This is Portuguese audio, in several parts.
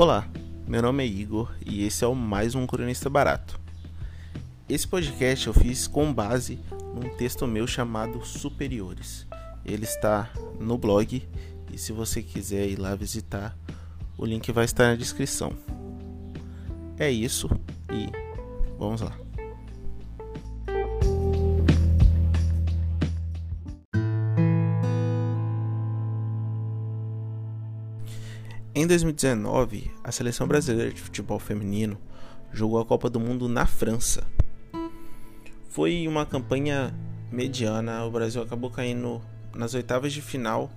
Olá, meu nome é Igor e esse é o mais um Cronista Barato. Esse podcast eu fiz com base num texto meu chamado Superiores. Ele está no blog e se você quiser ir lá visitar, o link vai estar na descrição. É isso e vamos lá. Em 2019, a seleção brasileira de futebol feminino jogou a Copa do Mundo na França. Foi uma campanha mediana, o Brasil acabou caindo nas oitavas de final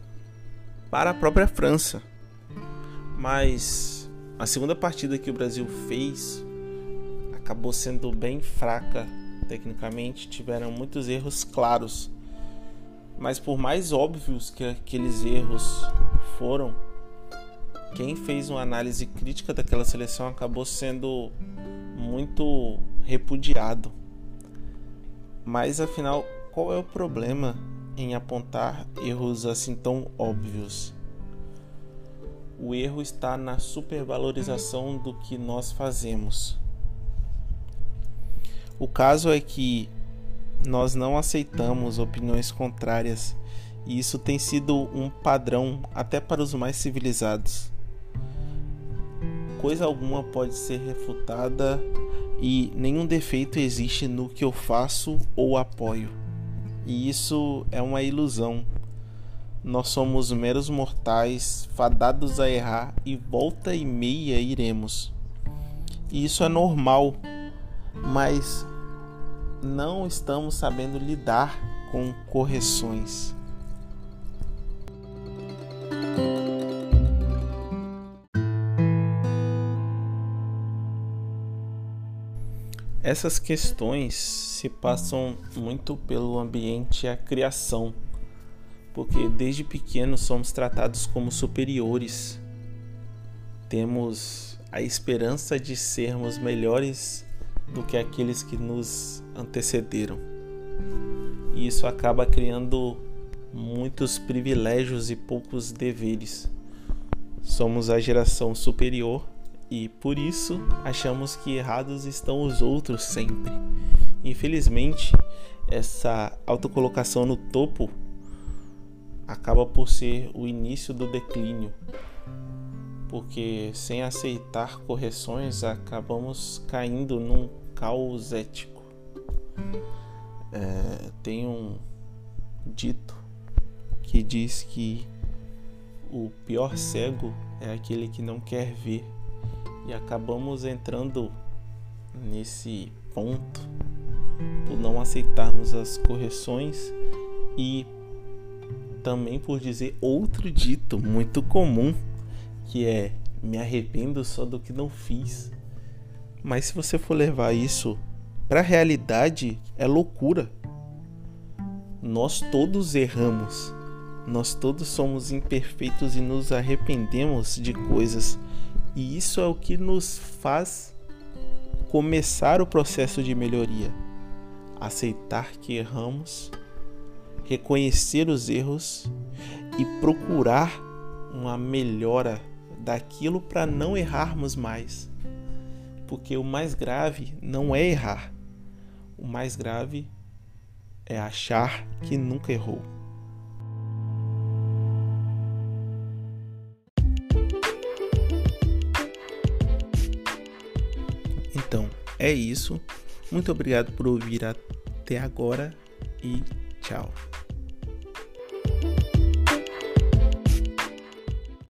para a própria França. Mas a segunda partida que o Brasil fez acabou sendo bem fraca tecnicamente, tiveram muitos erros claros. Mas por mais óbvios que aqueles erros foram, quem fez uma análise crítica daquela seleção acabou sendo muito repudiado. Mas afinal, qual é o problema em apontar erros assim tão óbvios? O erro está na supervalorização do que nós fazemos. O caso é que nós não aceitamos opiniões contrárias e isso tem sido um padrão até para os mais civilizados coisa alguma pode ser refutada e nenhum defeito existe no que eu faço ou apoio. E isso é uma ilusão. Nós somos meros mortais, fadados a errar e volta e meia iremos. E isso é normal, mas não estamos sabendo lidar com correções. Essas questões se passam muito pelo ambiente e a criação, porque desde pequenos somos tratados como superiores. Temos a esperança de sermos melhores do que aqueles que nos antecederam. E isso acaba criando muitos privilégios e poucos deveres. Somos a geração superior e por isso achamos que errados estão os outros sempre. Infelizmente, essa autocolocação no topo acaba por ser o início do declínio, porque sem aceitar correções acabamos caindo num caos ético. É, tem um dito que diz que o pior cego é aquele que não quer ver e acabamos entrando nesse ponto por não aceitarmos as correções e também por dizer outro dito muito comum que é me arrependo só do que não fiz. Mas se você for levar isso para a realidade, é loucura. Nós todos erramos. Nós todos somos imperfeitos e nos arrependemos de coisas e isso é o que nos faz começar o processo de melhoria. Aceitar que erramos, reconhecer os erros e procurar uma melhora daquilo para não errarmos mais. Porque o mais grave não é errar, o mais grave é achar que nunca errou. Então, é isso. Muito obrigado por ouvir até agora e tchau.